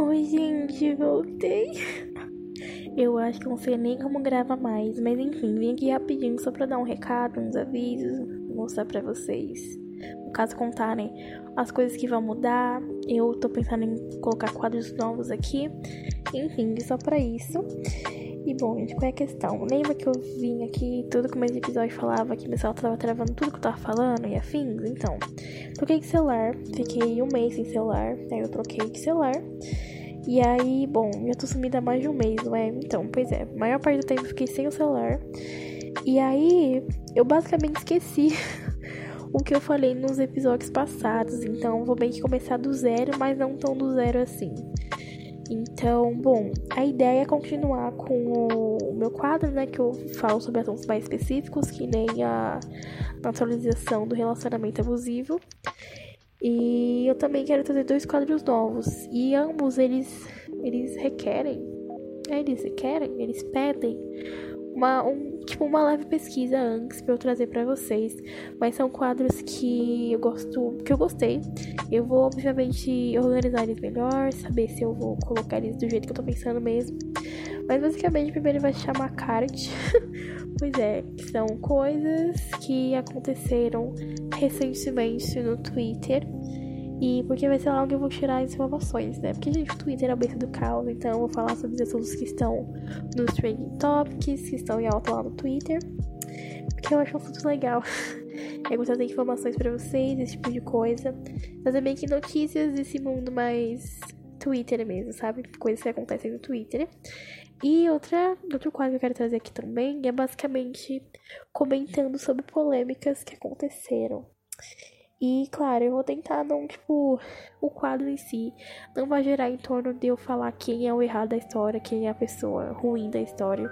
Oi, gente, voltei. Eu acho que não sei nem como gravar mais, mas enfim, vim aqui rapidinho só pra dar um recado, uns avisos, mostrar pra vocês. No caso, contarem as coisas que vão mudar. Eu tô pensando em colocar quadros novos aqui. Enfim, só pra isso. E bom, gente, qual é a questão? Lembra que eu vim aqui, todo começo de episódio falava que meu celular tava travando tudo que eu tava falando e afins? Então, troquei de celular, fiquei um mês sem celular, aí eu troquei de celular. E aí, bom, já tô sumida há mais de um mês, não é? Então, pois é, a maior parte do tempo eu fiquei sem o celular. E aí, eu basicamente esqueci o que eu falei nos episódios passados. Então, vou bem que começar do zero, mas não tão do zero assim. Então, bom, a ideia é continuar com o meu quadro, né? Que eu falo sobre assuntos mais específicos, que nem a naturalização do relacionamento abusivo. E eu também quero trazer dois quadros novos. E ambos eles, eles requerem. É, eles requerem, eles pedem uma, um, tipo, uma leve pesquisa antes para eu trazer para vocês. Mas são quadros que eu gosto, que eu gostei. Eu vou, obviamente, organizar eles melhor, saber se eu vou colocar eles do jeito que eu tô pensando mesmo. Mas basicamente, primeiro vai se chamar card. pois é, são coisas que aconteceram recentemente no Twitter e porque vai ser lá onde eu vou tirar as informações, né? Porque, gente, o Twitter é a berço do caos, então eu vou falar sobre os assuntos que estão nos trending topics, que estão em alta lá no Twitter. Porque eu acho um assunto legal. Eu vou trazer informações para vocês, esse tipo de coisa. Trazer meio que notícias desse mundo mais Twitter mesmo, sabe? Coisas que acontecem no Twitter. E outra, outro quadro que eu quero trazer aqui também é basicamente comentando sobre polêmicas que aconteceram. E, claro, eu vou tentar não, tipo, o quadro em si não vai gerar em torno de eu falar quem é o errado da história, quem é a pessoa ruim da história.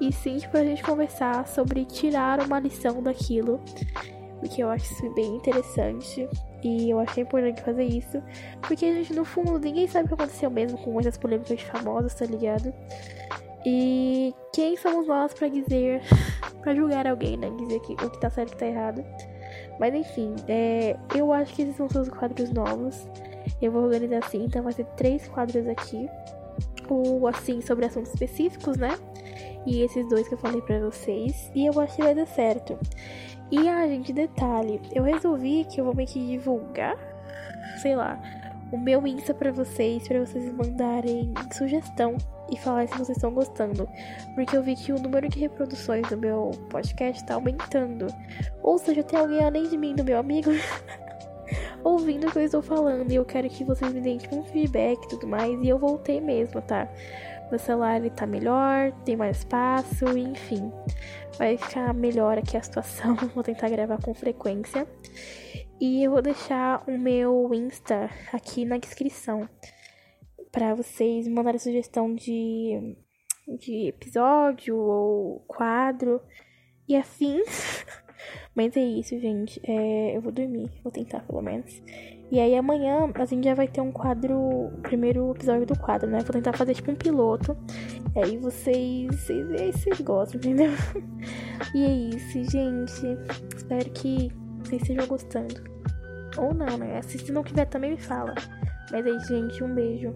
E sim, tipo, a gente conversar sobre tirar uma lição daquilo. Porque eu acho isso bem interessante. E eu achei importante fazer isso. Porque, gente, no fundo, ninguém sabe o que aconteceu mesmo com essas polêmicas famosas, tá ligado? E quem somos nós para dizer, para julgar alguém, né? Dizer que o que tá certo e o que tá errado. Mas enfim, é, eu acho que esses são os quadros novos. Eu vou organizar assim, então vai ser três quadros aqui. O assim, sobre assuntos específicos, né? E esses dois que eu falei pra vocês. E eu acho que vai dar certo. E, ah, gente, detalhe. Eu resolvi que eu vou meio que divulgar, sei lá, o meu Insta pra vocês, pra vocês mandarem sugestão e falar se vocês estão gostando. Porque eu vi que o número de reproduções do meu podcast tá aumentando. Ou seja, tem alguém além de mim, do meu amigo, ouvindo o que eu estou falando. E eu quero que vocês me deem tipo, um feedback e tudo mais. E eu voltei mesmo, tá? Meu celular ele tá melhor, tem mais espaço, enfim. Vai ficar melhor aqui a situação. Vou tentar gravar com frequência. E eu vou deixar o meu Insta aqui na descrição para vocês mandarem sugestão de, de episódio ou quadro e afins. Mas é isso, gente. É, eu vou dormir, vou tentar pelo menos. E aí amanhã a gente já vai ter um quadro, primeiro episódio do quadro, né? Vou tentar fazer tipo um piloto. E aí vocês, vocês, vocês gostam, entendeu? E é isso, gente. Espero que vocês estejam gostando. Ou não, né? Se não quiser também me fala. Mas aí, gente, um beijo.